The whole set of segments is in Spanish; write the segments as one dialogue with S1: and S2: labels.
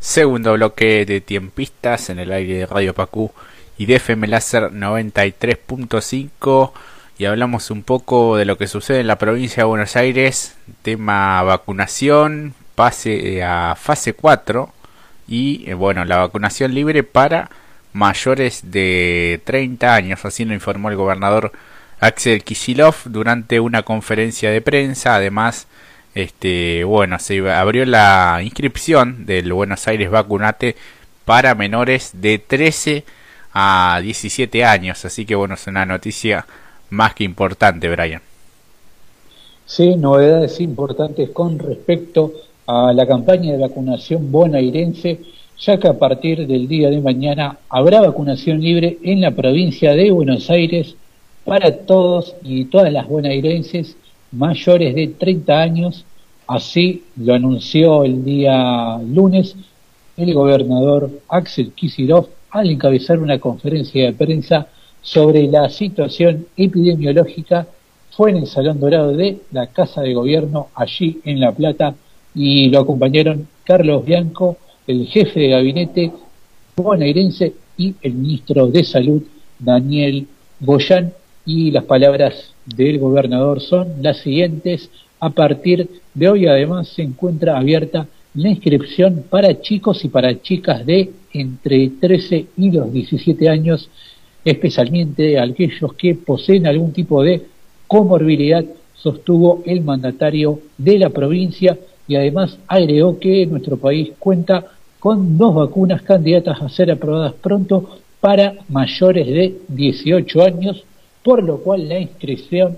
S1: Segundo bloque de tiempistas en el aire de Radio Pacú y de FM Láser 93.5 y hablamos un poco de lo que sucede en la provincia de Buenos Aires, tema vacunación, pase a fase 4 y eh, bueno, la vacunación libre para mayores de 30 años, así lo informó el gobernador Axel Kicillof durante una conferencia de prensa, además este, bueno, se abrió la inscripción del Buenos Aires Vacunate para menores de 13 a 17 años, así que bueno, es una noticia más que importante, Brian.
S2: Sí, novedades importantes con respecto a la campaña de vacunación bonaerense, ya que a partir del día de mañana habrá vacunación libre en la provincia de Buenos Aires para todos y todas las bonaerenses mayores de 30 años, así lo anunció el día lunes el gobernador Axel Kicillof al encabezar una conferencia de prensa sobre la situación epidemiológica. Fue en el Salón Dorado de la Casa de Gobierno allí en La Plata y lo acompañaron Carlos Bianco, el jefe de gabinete bonaerense y el ministro de Salud Daniel Goyán. Y las palabras del gobernador son las siguientes. A partir de hoy además se encuentra abierta la inscripción para chicos y para chicas de entre 13 y los 17 años, especialmente aquellos que poseen algún tipo de comorbilidad, sostuvo el mandatario de la provincia y además agregó que nuestro país cuenta con dos vacunas candidatas a ser aprobadas pronto para mayores de 18 años por lo cual la inscripción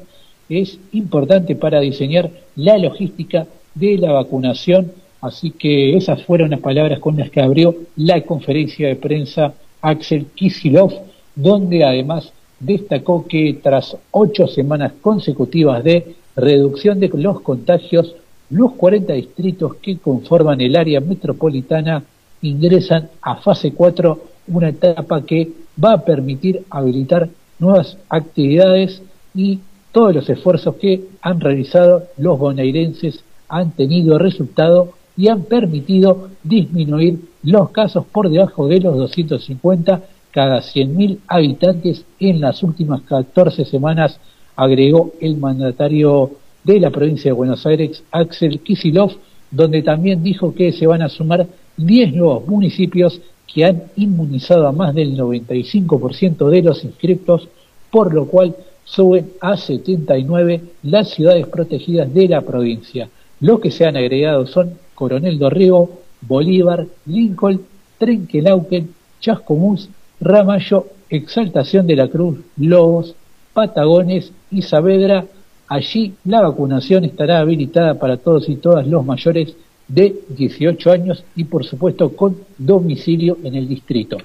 S2: es importante para diseñar la logística de la vacunación. Así que esas fueron las palabras con las que abrió la conferencia de prensa Axel Kisilov, donde además destacó que tras ocho semanas consecutivas de reducción de los contagios, los 40 distritos que conforman el área metropolitana ingresan a fase 4, una etapa que va a permitir habilitar nuevas actividades y todos los esfuerzos que han realizado los bonaerenses han tenido resultado y han permitido disminuir los casos por debajo de los 250 cada 100.000 habitantes. En las últimas 14 semanas, agregó el mandatario de la provincia de Buenos Aires, Axel Kisilov, donde también dijo que se van a sumar 10 nuevos municipios que han inmunizado a más del 95% de los inscriptos, por lo cual suben a 79 las ciudades protegidas de la provincia. Los que se han agregado son Coronel Dorrego, Bolívar, Lincoln, Trenquelauquen, Chascomús, Ramallo, Exaltación de la Cruz, Lobos, Patagones y Saavedra. Allí la vacunación estará habilitada para todos y todas los mayores de 18 años y por supuesto con domicilio en el distrito.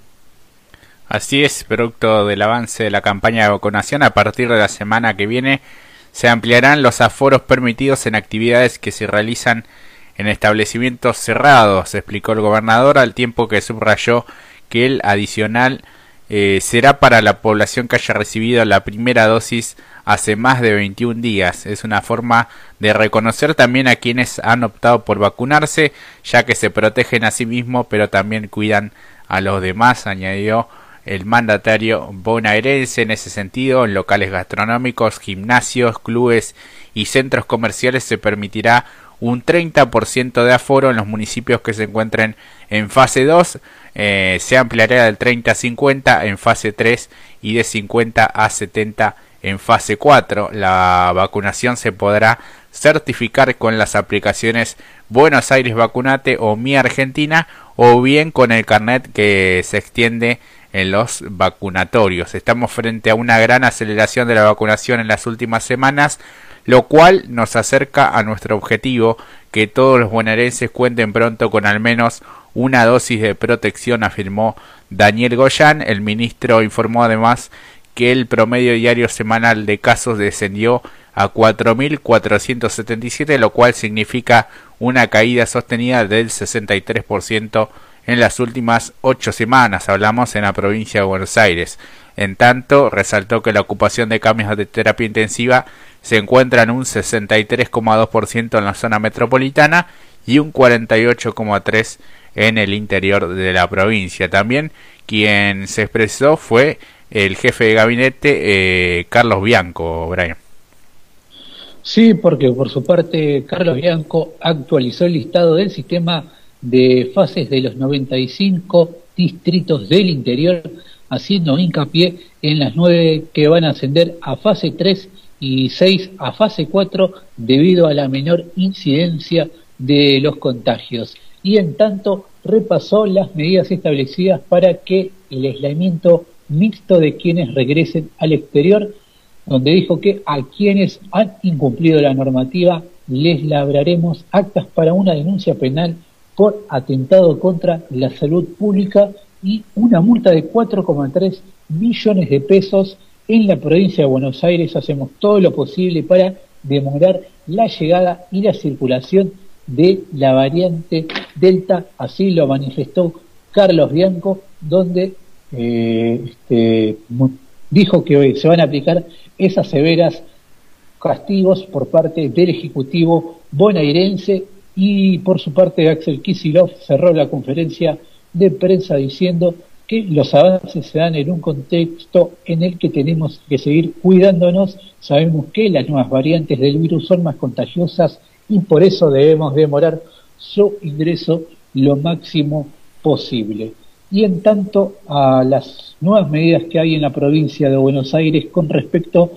S1: Así es, producto del avance de la campaña de vacunación, a partir de la semana que viene se ampliarán los aforos permitidos en actividades que se realizan en establecimientos cerrados, explicó el gobernador, al tiempo que subrayó que el adicional eh, será para la población que haya recibido la primera dosis hace más de 21 días. Es una forma de reconocer también a quienes han optado por vacunarse, ya que se protegen a sí mismos, pero también cuidan a los demás, añadió el mandatario bonaerense en ese sentido, en locales gastronómicos, gimnasios, clubes y centros comerciales se permitirá un 30% de aforo en los municipios que se encuentren en fase 2, eh, se ampliará del 30 a 50 en fase 3 y de 50 a 70 en fase 4. La vacunación se podrá certificar con las aplicaciones Buenos Aires Vacunate o Mi Argentina o bien con el carnet que se extiende en los vacunatorios. Estamos frente a una gran aceleración de la vacunación en las últimas semanas, lo cual nos acerca a nuestro objetivo que todos los bonaerenses cuenten pronto con al menos una dosis de protección, afirmó Daniel Goyan. El ministro informó además que el promedio diario semanal de casos descendió a 4.477, lo cual significa una caída sostenida del 63% en las últimas ocho semanas, hablamos en la provincia de Buenos Aires. En tanto, resaltó que la ocupación de cambios de terapia intensiva se encuentra en un 63,2% en la zona metropolitana y un 48,3% en el interior de la provincia. También quien se expresó fue el jefe de gabinete eh, Carlos Bianco, Brian.
S2: Sí, porque por su parte Carlos Bianco actualizó el listado del sistema de fases de los 95 distritos del interior, haciendo hincapié en las nueve que van a ascender a fase 3 y 6 a fase 4 debido a la menor incidencia de los contagios. Y en tanto repasó las medidas establecidas para que el aislamiento mixto de quienes regresen al exterior, donde dijo que a quienes han incumplido la normativa les labraremos actas para una denuncia penal por atentado contra la salud pública y una multa de 4,3 millones de pesos en la provincia de Buenos Aires. Hacemos todo lo posible para demorar la llegada y la circulación de la variante Delta, así lo manifestó Carlos Bianco, donde eh, este, dijo que se van a aplicar esas severas castigos por parte del Ejecutivo bonaerense y por su parte Axel Kisilov cerró la conferencia de prensa diciendo que los avances se dan en un contexto en el que tenemos que seguir cuidándonos. Sabemos que las nuevas variantes del virus son más contagiosas y por eso debemos demorar su ingreso lo máximo posible y en tanto a las nuevas medidas que hay en la provincia de Buenos Aires con respecto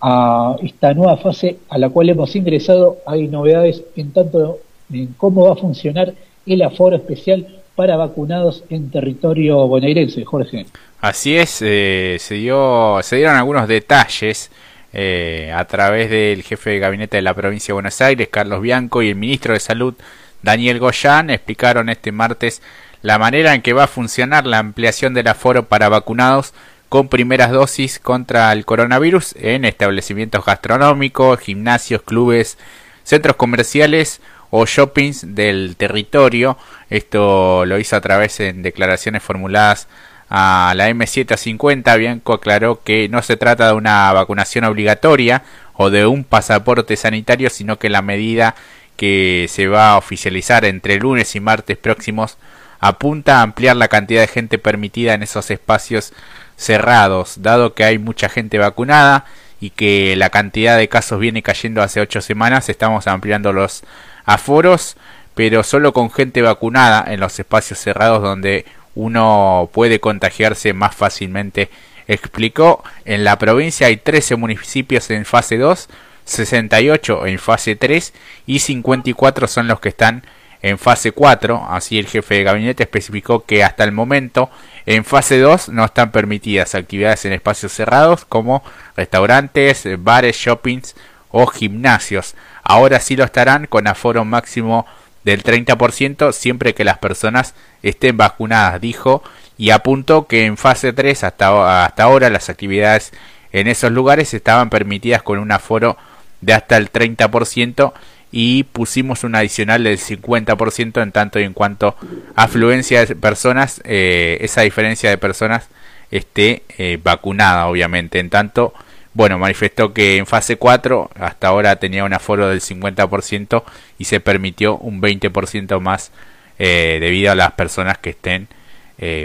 S2: a esta nueva fase a la cual hemos ingresado, hay novedades en tanto en cómo va a funcionar el aforo especial para vacunados en territorio bonaerense, Jorge.
S1: Así es, eh, se, dio, se dieron algunos detalles eh, a través del jefe de gabinete de la provincia de Buenos Aires, Carlos Bianco, y el ministro de Salud, Daniel Goyán, explicaron este martes la manera en que va a funcionar la ampliación del aforo para vacunados con primeras dosis contra el coronavirus en establecimientos gastronómicos, gimnasios, clubes, centros comerciales o shoppings del territorio. Esto lo hizo a través de declaraciones formuladas a la M750. Bianco aclaró que no se trata de una vacunación obligatoria o de un pasaporte sanitario, sino que la medida que se va a oficializar entre lunes y martes próximos apunta a ampliar la cantidad de gente permitida en esos espacios cerrados, dado que hay mucha gente vacunada y que la cantidad de casos viene cayendo hace ocho semanas, estamos ampliando los aforos, pero solo con gente vacunada en los espacios cerrados donde uno puede contagiarse más fácilmente. Explicó, en la provincia hay 13 municipios en fase 2, 68 en fase 3 y 54 son los que están en fase 4, así el jefe de gabinete especificó que hasta el momento en fase 2 no están permitidas actividades en espacios cerrados como restaurantes, bares, shoppings o gimnasios. Ahora sí lo estarán con aforo máximo del 30% siempre que las personas estén vacunadas, dijo, y apuntó que en fase 3 hasta, hasta ahora las actividades en esos lugares estaban permitidas con un aforo de hasta el 30% y pusimos un adicional del 50% en tanto y en cuanto afluencia de personas, eh, esa diferencia de personas esté eh, vacunada, obviamente. En tanto, bueno, manifestó que en fase 4 hasta ahora tenía un aforo del 50% y se permitió un 20% más eh, debido a las personas que estén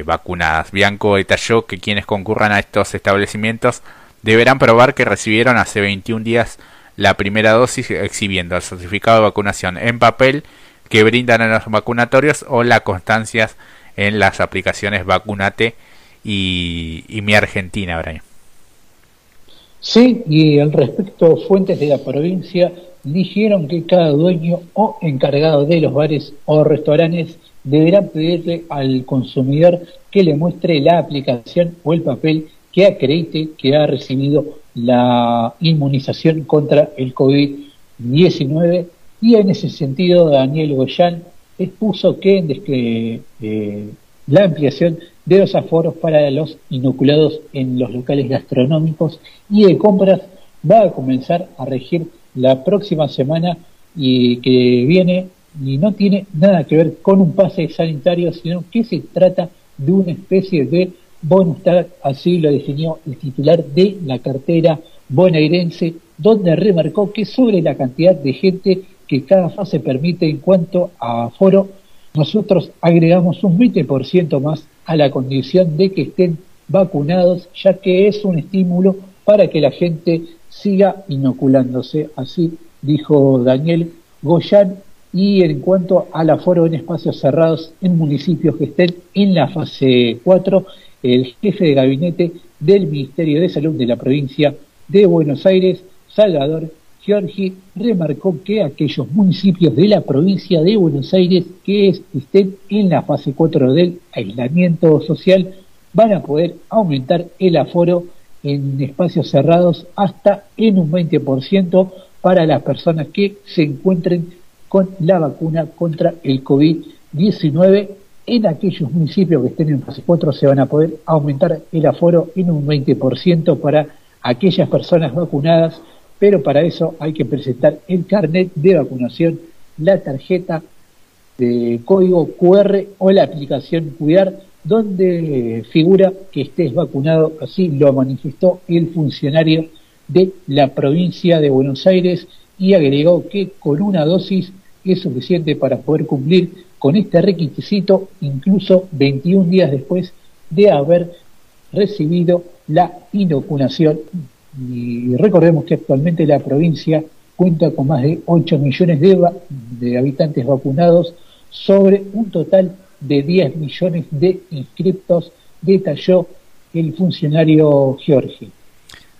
S1: vacunadas. Bianco detalló que quienes concurran a estos establecimientos deberán probar que recibieron hace 21 días la primera dosis exhibiendo el certificado de vacunación en papel que brindan en los vacunatorios o las constancias en las aplicaciones Vacunate y, Mi Argentina, Brian.
S2: Sí, y al respecto, fuentes de la provincia dijeron que cada dueño o encargado de los bares o restaurantes deberá pedirle al consumidor que le muestre la aplicación o el papel que acredite que ha recibido la inmunización contra el COVID-19 y en ese sentido Daniel Goyán expuso que eh, la ampliación de los aforos para los inoculados en los locales gastronómicos y de compras va a comenzar a regir la próxima semana y que viene y no tiene nada que ver con un pase sanitario, sino que se trata de una especie de Bonustag, así lo definió el titular de la cartera bonaerense, donde remarcó que sobre la cantidad de gente que cada fase permite en cuanto a aforo, nosotros agregamos un 20% más a la condición de que estén vacunados, ya que es un estímulo para que la gente siga inoculándose. Así dijo Daniel Goyan. Y en cuanto al aforo en espacios cerrados en municipios que estén en la fase 4, el jefe de gabinete del Ministerio de Salud de la provincia de Buenos Aires, Salvador Giorgi, remarcó que aquellos municipios de la provincia de Buenos Aires que estén en la fase 4 del aislamiento social van a poder aumentar el aforo en espacios cerrados hasta en un 20% para las personas que se encuentren con la vacuna contra el COVID-19 en aquellos municipios que estén en fase 4 se van a poder aumentar el aforo en un 20% para aquellas personas vacunadas, pero para eso hay que presentar el carnet de vacunación, la tarjeta de código QR o la aplicación Cuidar, donde figura que estés vacunado, así lo manifestó el funcionario de la provincia de Buenos Aires y agregó que con una dosis es suficiente para poder cumplir con este requisito incluso 21 días después de haber recibido la inoculación. Y recordemos que actualmente la provincia cuenta con más de 8 millones de, de habitantes vacunados sobre un total de 10 millones de inscriptos, detalló el funcionario Giorgi.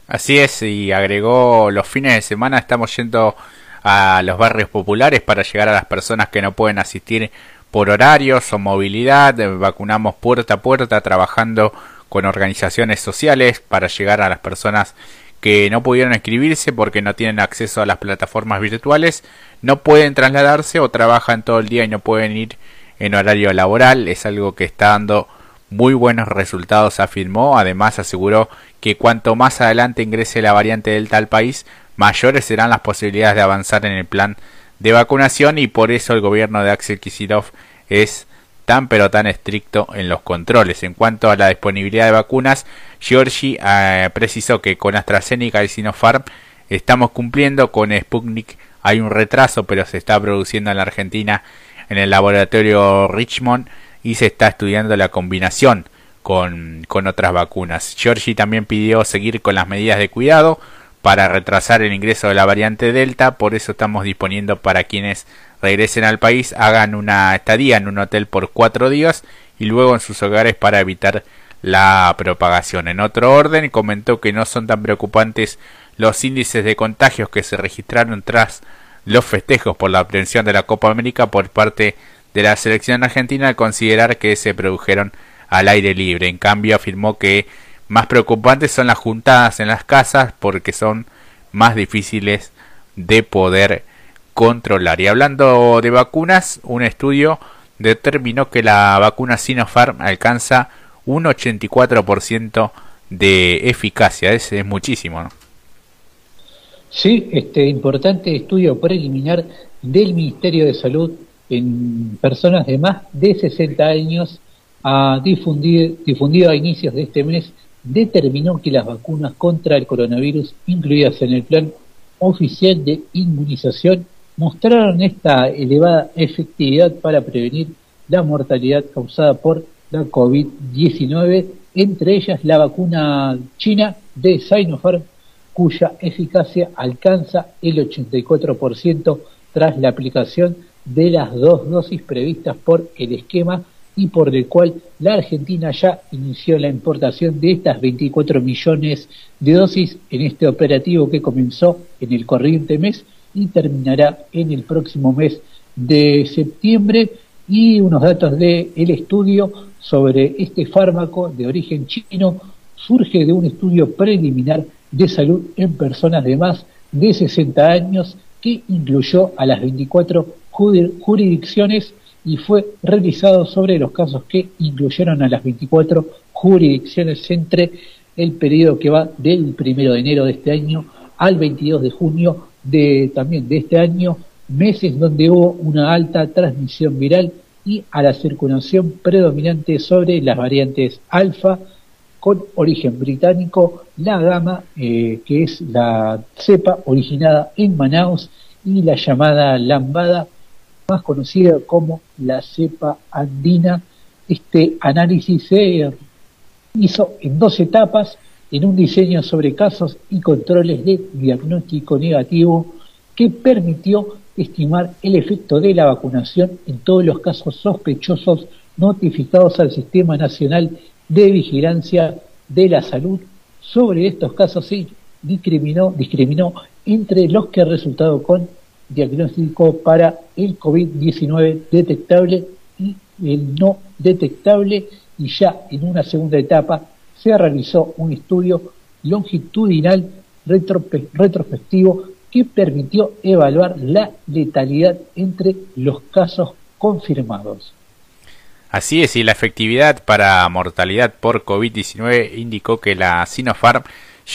S1: Así es, y agregó los fines de semana estamos yendo a los barrios populares para llegar a las personas que no pueden asistir por horarios o movilidad, vacunamos puerta a puerta trabajando con organizaciones sociales para llegar a las personas que no pudieron inscribirse porque no tienen acceso a las plataformas virtuales, no pueden trasladarse o trabajan todo el día y no pueden ir en horario laboral, es algo que está dando muy buenos resultados, afirmó. Además, aseguró que cuanto más adelante ingrese la variante Delta al país, mayores serán las posibilidades de avanzar en el plan de vacunación y por eso el gobierno de Axel Kicillof es tan pero tan estricto en los controles. En cuanto a la disponibilidad de vacunas, Giorgi eh, precisó que con AstraZeneca y Sinopharm estamos cumpliendo, con Sputnik hay un retraso pero se está produciendo en la Argentina en el laboratorio Richmond y se está estudiando la combinación con, con otras vacunas. Giorgi también pidió seguir con las medidas de cuidado para retrasar el ingreso de la variante Delta, por eso estamos disponiendo para quienes regresen al país hagan una estadía en un hotel por cuatro días y luego en sus hogares para evitar la propagación. En otro orden, comentó que no son tan preocupantes los índices de contagios que se registraron tras los festejos por la obtención de la Copa América por parte de la selección argentina al considerar que se produjeron al aire libre. En cambio, afirmó que más preocupantes son las juntadas en las casas porque son más difíciles de poder controlar. Y hablando de vacunas, un estudio determinó que la vacuna Sinopharm alcanza un 84% de eficacia. Es, es muchísimo, ¿no?
S2: Sí, este importante estudio preliminar del Ministerio de Salud en personas de más de 60 años ha difundido, difundido a inicios de este mes determinó que las vacunas contra el coronavirus incluidas en el plan oficial de inmunización mostraron esta elevada efectividad para prevenir la mortalidad causada por la COVID-19, entre ellas la vacuna china de Sinopharm, cuya eficacia alcanza el 84% tras la aplicación de las dos dosis previstas por el esquema y por el cual la Argentina ya inició la importación de estas 24 millones de dosis en este operativo que comenzó en el corriente mes y terminará en el próximo mes de septiembre. Y unos datos del el estudio sobre este fármaco de origen chino. Surge de un estudio preliminar de salud en personas de más de 60 años que incluyó a las 24 jurisdicciones y fue realizado sobre los casos que incluyeron a las 24 jurisdicciones entre el periodo que va del primero de enero de este año al 22 de junio de también de este año, meses donde hubo una alta transmisión viral y a la circulación predominante sobre las variantes alfa con origen británico, la gama, eh, que es la cepa originada en Manaus, y la llamada lambada más conocida como la cepa andina. Este análisis se hizo en dos etapas, en un diseño sobre casos y controles de diagnóstico negativo que permitió estimar el efecto de la vacunación en todos los casos sospechosos notificados al Sistema Nacional de Vigilancia de la Salud. Sobre estos casos se discriminó, discriminó entre los que han resultado con diagnóstico para el COVID-19 detectable y el no detectable y ya en una segunda etapa se realizó un estudio longitudinal retrospectivo que permitió evaluar la letalidad entre los casos confirmados.
S1: Así es, y la efectividad para mortalidad por COVID-19 indicó que la Sinopharm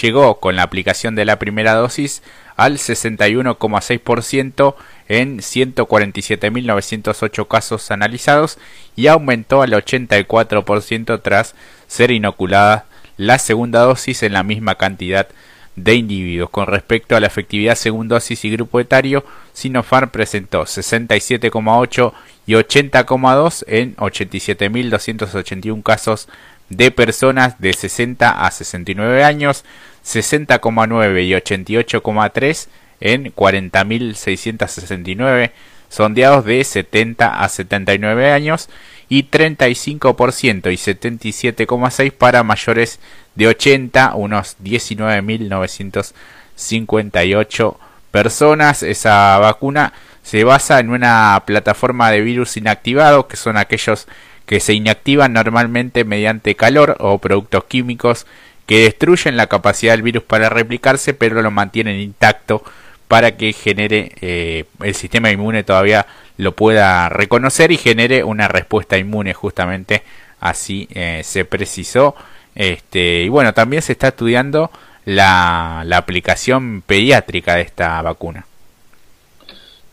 S1: llegó con la aplicación de la primera dosis al 61,6% en 147.908 casos analizados y aumentó al 84% tras ser inoculada la segunda dosis en la misma cantidad de individuos. Con respecto a la efectividad según dosis y grupo etario, Sinopharm presentó 67,8 y 80,2 en 87.281 casos de personas de 60 a 69 años, 60,9 y 88,3 en 40.669 sondeados de 70 a 79 años y 35% y 77,6 para mayores de 80, unos 19.958 personas. Esa vacuna se basa en una plataforma de virus inactivado, que son aquellos que se inactivan normalmente mediante calor o productos químicos que destruyen la capacidad del virus para replicarse, pero lo mantienen intacto para que genere eh, el sistema inmune todavía lo pueda reconocer y genere una respuesta inmune justamente así eh, se precisó. Este y bueno también se está estudiando la, la aplicación pediátrica de esta vacuna.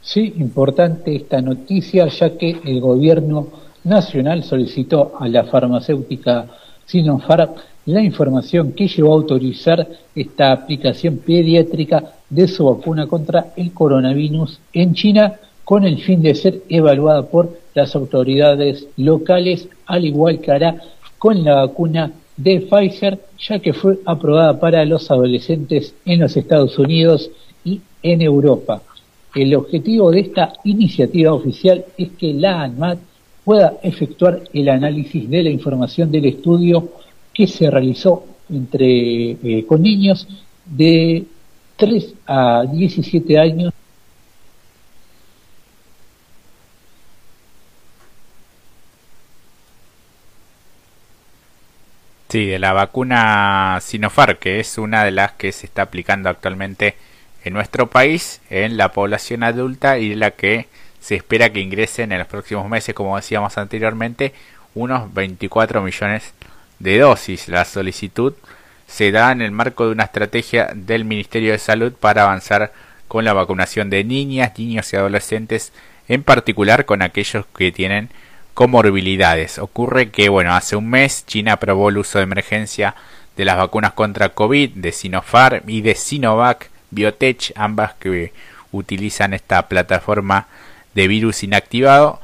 S2: Sí importante esta noticia ya que el gobierno nacional solicitó a la farmacéutica Sinopharm la información que llevó a autorizar esta aplicación pediátrica de su vacuna contra el coronavirus en China con el fin de ser evaluada por las autoridades locales, al igual que hará con la vacuna de Pfizer, ya que fue aprobada para los adolescentes en los Estados Unidos y en Europa. El objetivo de esta iniciativa oficial es que la ANMAT pueda efectuar el análisis de la información del estudio que se realizó entre eh, con niños de 3 a 17 años.
S1: Sí, de la vacuna Sinopharm, que es una de las que se está aplicando actualmente en nuestro país, en la población adulta y la que se espera que ingresen en los próximos meses, como decíamos anteriormente, unos 24 millones de dosis. La solicitud se da en el marco de una estrategia del Ministerio de Salud para avanzar con la vacunación de niñas, niños y adolescentes, en particular con aquellos que tienen comorbilidades. Ocurre que, bueno, hace un mes China aprobó el uso de emergencia de las vacunas contra COVID de Sinopharm y de Sinovac Biotech, ambas que utilizan esta plataforma de virus inactivado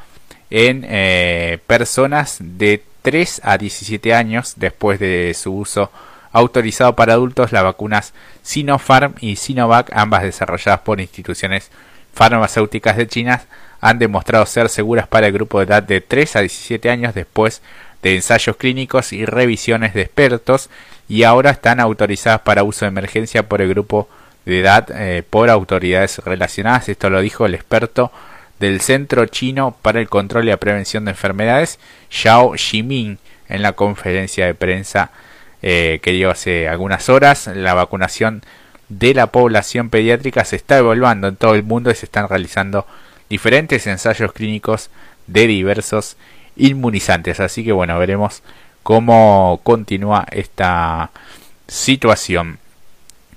S1: en eh, personas de 3 a 17 años después de su uso autorizado para adultos las vacunas Sinopharm y Sinovac, ambas desarrolladas por instituciones farmacéuticas de China, han demostrado ser seguras para el grupo de edad de 3 a 17 años después de ensayos clínicos y revisiones de expertos y ahora están autorizadas para uso de emergencia por el grupo de edad eh, por autoridades relacionadas. Esto lo dijo el experto del Centro Chino para el Control y la Prevención de Enfermedades, Xiao Ximing, en la conferencia de prensa eh, que dio hace algunas horas. La vacunación de la población pediátrica se está evaluando en todo el mundo y se están realizando diferentes ensayos clínicos de diversos inmunizantes. Así que bueno, veremos cómo continúa esta situación.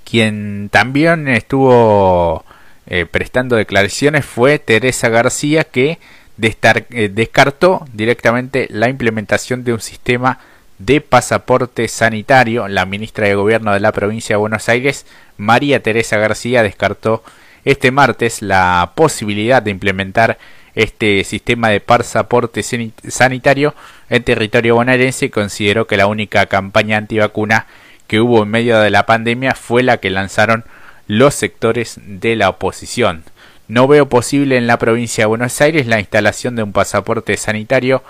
S1: Quien también estuvo eh, prestando declaraciones fue Teresa García que eh, descartó directamente la implementación de un sistema de pasaporte sanitario. La ministra de Gobierno de la provincia de Buenos Aires, María Teresa García, descartó este martes la posibilidad de implementar este sistema de pasaporte sanitario en territorio bonaerense y consideró que la única campaña antivacuna que hubo en medio de la pandemia fue la que lanzaron los sectores de la oposición. No veo posible en la provincia de Buenos Aires la instalación de un pasaporte sanitario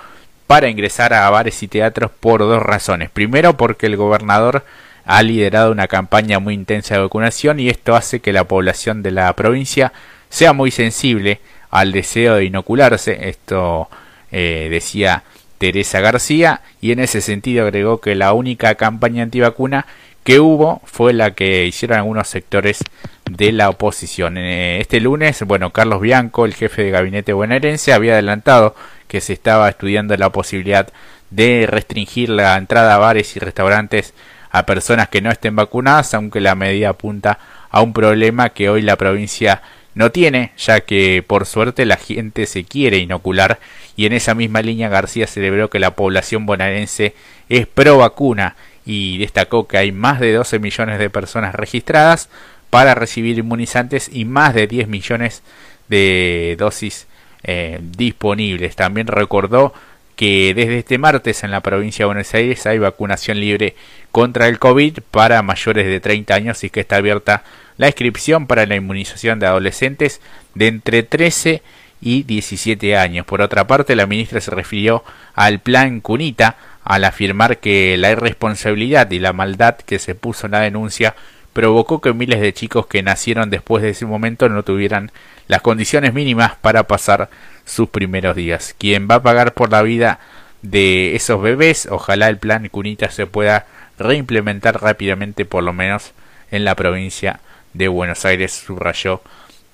S1: para ingresar a bares y teatros por dos razones. Primero, porque el gobernador ha liderado una campaña muy intensa de vacunación y esto hace que la población de la provincia sea muy sensible al deseo de inocularse. Esto eh, decía Teresa García y en ese sentido agregó que la única campaña antivacuna que hubo fue la que hicieron algunos sectores de la oposición. Eh, este lunes, bueno, Carlos Bianco, el jefe de gabinete bonaerense, había adelantado que se estaba estudiando la posibilidad de restringir la entrada a bares y restaurantes a personas que no estén vacunadas, aunque la medida apunta a un problema que hoy la provincia no tiene, ya que por suerte la gente se quiere inocular y en esa misma línea García celebró que la población bonaerense es pro vacuna y destacó que hay más de 12 millones de personas registradas para recibir inmunizantes y más de 10 millones de dosis eh, disponibles. También recordó que desde este martes en la provincia de Buenos Aires hay vacunación libre contra el COVID para mayores de 30 años y que está abierta la inscripción para la inmunización de adolescentes de entre 13 y 17 años. Por otra parte, la ministra se refirió al plan Cunita al afirmar que la irresponsabilidad y la maldad que se puso en la denuncia provocó que miles de chicos que nacieron después de ese momento no tuvieran las condiciones mínimas para pasar sus primeros días. Quien va a pagar por la vida de esos bebés, ojalá el plan Cunita se pueda reimplementar rápidamente, por lo menos en la provincia de Buenos Aires, subrayó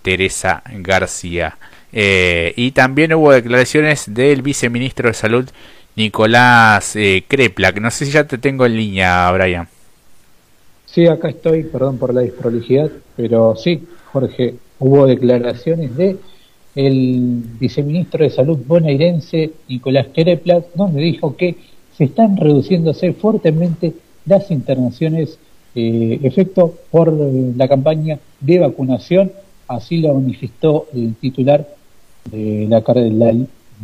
S1: Teresa García. Eh, y también hubo declaraciones del viceministro de Salud Nicolás eh, Kreplak. No sé si ya te tengo en línea, Brian.
S2: Sí, acá estoy, perdón por la disprolijidad, pero sí, Jorge, hubo declaraciones de el viceministro de Salud bonaerense Nicolás Kreplak, donde dijo que se están reduciéndose fuertemente las internaciones eh, efecto por eh, la campaña de vacunación, así lo manifestó el titular de la,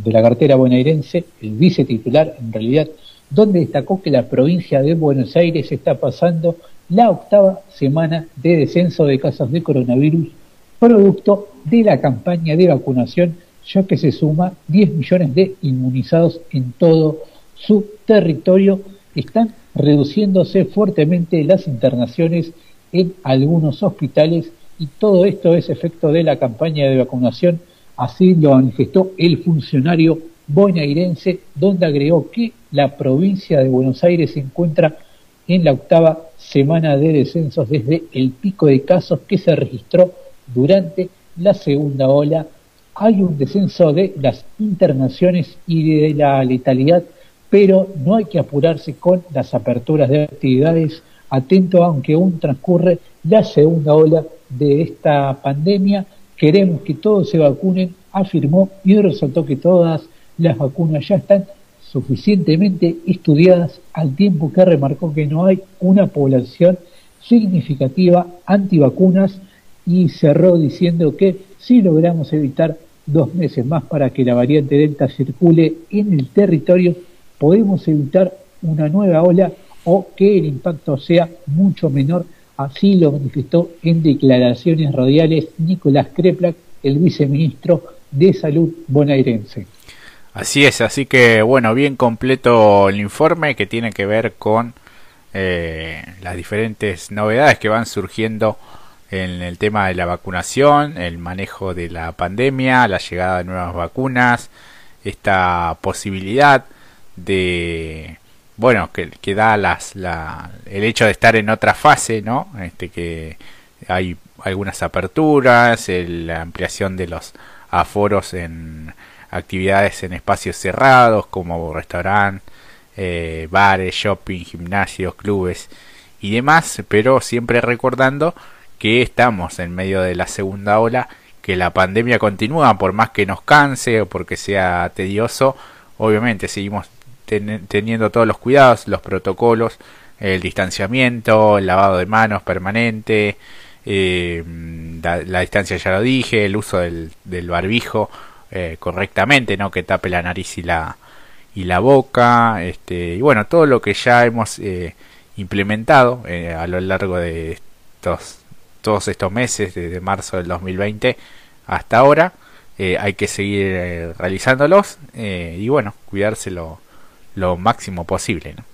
S2: de la, cartera bonaerense, el vicetitular en realidad, donde destacó que la provincia de Buenos Aires está pasando la octava semana de descenso de casos de coronavirus, producto de la campaña de vacunación, ya que se suma 10 millones de inmunizados en todo su territorio. Están reduciéndose fuertemente las internaciones en algunos hospitales y todo esto es efecto de la campaña de vacunación, así lo manifestó el funcionario bonaerense, donde agregó que la provincia de Buenos Aires se encuentra en la octava semana de descensos desde el pico de casos que se registró durante la segunda ola. Hay un descenso de las internaciones y de la letalidad pero no hay que apurarse con las aperturas de actividades, atento aunque aún transcurre la segunda ola de esta pandemia. Queremos que todos se vacunen, afirmó y resaltó que todas las vacunas ya están suficientemente estudiadas al tiempo que remarcó que no hay una población significativa antivacunas y cerró diciendo que si logramos evitar dos meses más para que la variante Delta circule en el territorio, podemos evitar una nueva ola o que el impacto sea mucho menor. Así lo manifestó en declaraciones radiales Nicolás Kreplak, el viceministro de Salud bonaerense.
S1: Así es, así que bueno, bien completo el informe que tiene que ver con eh, las diferentes novedades que van surgiendo en el tema de la vacunación, el manejo de la pandemia, la llegada de nuevas vacunas, esta posibilidad de bueno que, da las la, el hecho de estar en otra fase no este que hay algunas aperturas la ampliación de los aforos en actividades en espacios cerrados como restaurantes eh, bares shopping gimnasios clubes y demás pero siempre recordando que estamos en medio de la segunda ola que la pandemia continúa por más que nos canse o porque sea tedioso obviamente seguimos teniendo todos los cuidados, los protocolos, el distanciamiento, el lavado de manos permanente, eh, la, distancia ya lo dije, el uso del, barbijo eh, correctamente, ¿no? Que tape la nariz y la, y la boca, este, y bueno, todo lo que ya hemos eh, implementado eh, a lo largo de estos, todos estos meses, desde marzo del 2020 hasta ahora, hay que seguir realizándolos y bueno, cuidárselo lo máximo posible, ¿no?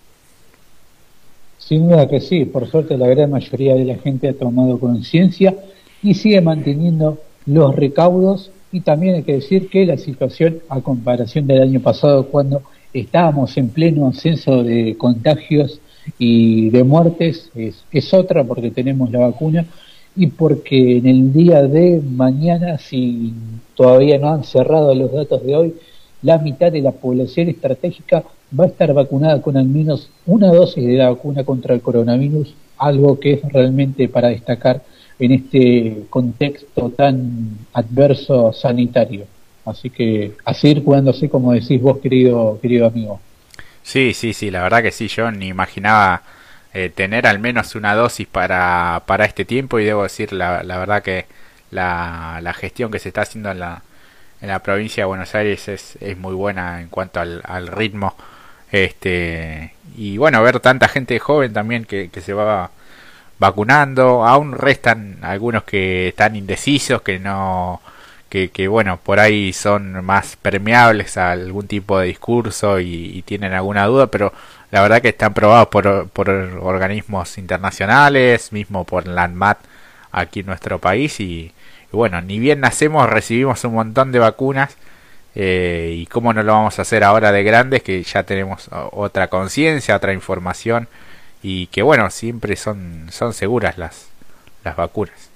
S2: Sin duda que sí, por suerte la gran mayoría de la gente ha tomado conciencia y sigue manteniendo los recaudos y también hay que decir que la situación a comparación del año pasado cuando estábamos en pleno ascenso de contagios y de muertes es, es otra porque tenemos la vacuna y porque en el día de mañana, si todavía no han cerrado los datos de hoy, la mitad de la población estratégica va a estar vacunada con al menos una dosis de la vacuna contra el coronavirus, algo que es realmente para destacar en este contexto tan adverso sanitario. Así que a seguir cuidándose, como decís vos, querido, querido amigo.
S1: Sí, sí, sí, la verdad que sí, yo ni imaginaba eh, tener al menos una dosis para, para este tiempo y debo decir la, la verdad que la, la gestión que se está haciendo en la, en la provincia de Buenos Aires es, es muy buena en cuanto al, al ritmo este y bueno ver tanta gente joven también que, se va vacunando. Aún restan algunos que están indecisos, que no, que, que bueno, por ahí son más permeables a algún tipo de discurso y, tienen alguna duda, pero la verdad que están probados por, por organismos internacionales, mismo por la ANMAT aquí en nuestro país y, bueno, ni bien nacemos recibimos un montón de vacunas eh, y cómo no lo vamos a hacer ahora de grandes que ya tenemos otra conciencia, otra información y que bueno, siempre son, son seguras las, las vacunas.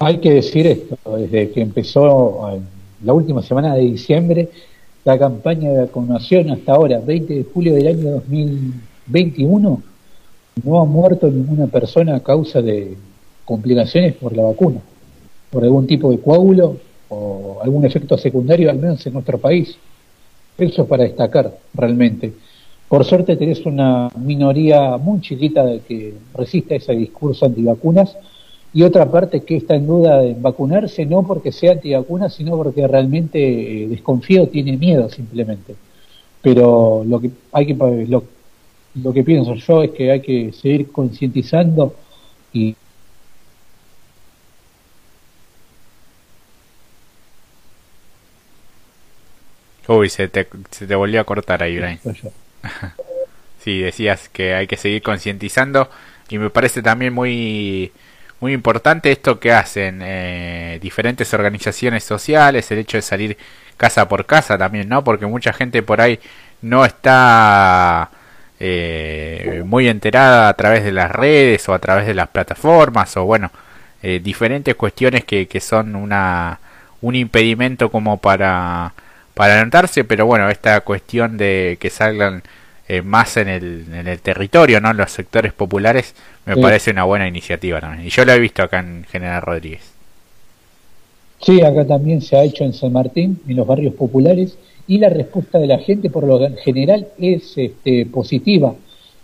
S2: Hay que decir esto, desde que empezó la última semana de diciembre, la campaña de vacunación hasta ahora, 20 de julio del año 2021, no ha muerto ninguna persona a causa de complicaciones por la vacuna, por algún tipo de coágulo o algún efecto secundario, al menos en nuestro país. Eso para destacar realmente. Por suerte tenés una minoría muy chiquita de que resiste a ese discurso antivacunas y otra parte que está en duda de vacunarse, no porque sea antivacunas, sino porque realmente eh, desconfío, tiene miedo simplemente. Pero lo que hay que lo, lo que pienso yo es que hay que seguir concientizando y
S1: Uy, se te, se te volvió a cortar ahí, Brian. sí, decías que hay que seguir concientizando y me parece también muy muy importante esto que hacen eh, diferentes organizaciones sociales, el hecho de salir casa por casa también, ¿no? Porque mucha gente por ahí no está eh, muy enterada a través de las redes o a través de las plataformas o bueno, eh, diferentes cuestiones que, que son una un impedimento como para para anotarse, pero bueno, esta cuestión de que salgan eh, más en el, en el territorio, ¿no? Los sectores populares, me parece una buena iniciativa también. Y yo lo he visto acá en General Rodríguez.
S2: Sí, acá también se ha hecho en San Martín, en los barrios populares, y la respuesta de la gente por lo general es este, positiva.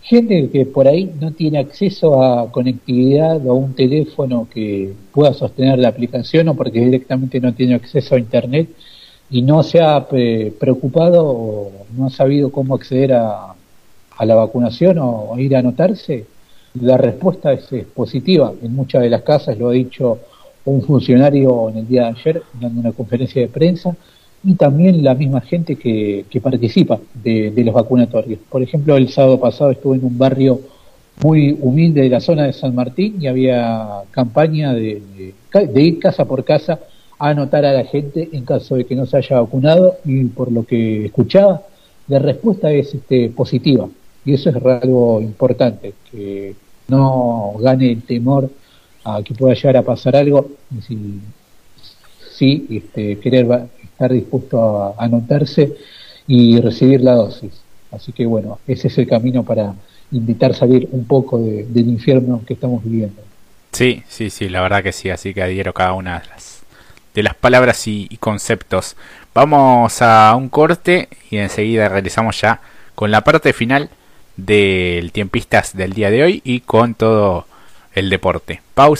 S2: Gente que por ahí no tiene acceso a conectividad o a un teléfono que pueda sostener la aplicación o porque directamente no tiene acceso a Internet, y no se ha eh, preocupado o no ha sabido cómo acceder a, a la vacunación o, ir a anotarse, la respuesta es, positiva. En muchas de las casas lo ha dicho un funcionario en el día de ayer dando una conferencia de prensa y también la misma gente que, que participa de, los vacunatorios. Por ejemplo, el sábado pasado estuve en un barrio muy humilde de la zona de San Martín y había campaña de, de ir casa por casa anotar a la gente en caso de que no se haya vacunado y por lo que escuchaba, la respuesta es este, positiva y eso es algo importante, que no gane el temor a que pueda llegar a pasar algo, si, sí este, querer estar dispuesto a anotarse y recibir la dosis. Así que bueno, ese es el camino para invitar a salir un poco del infierno que estamos viviendo.
S1: Sí, sí, sí, la verdad que sí, así que adhiero cada una de las de las palabras y, conceptos. Vamos a un corte y enseguida regresamos ya con la parte final del tiempistas del día de hoy y con todo el deporte. Pausa.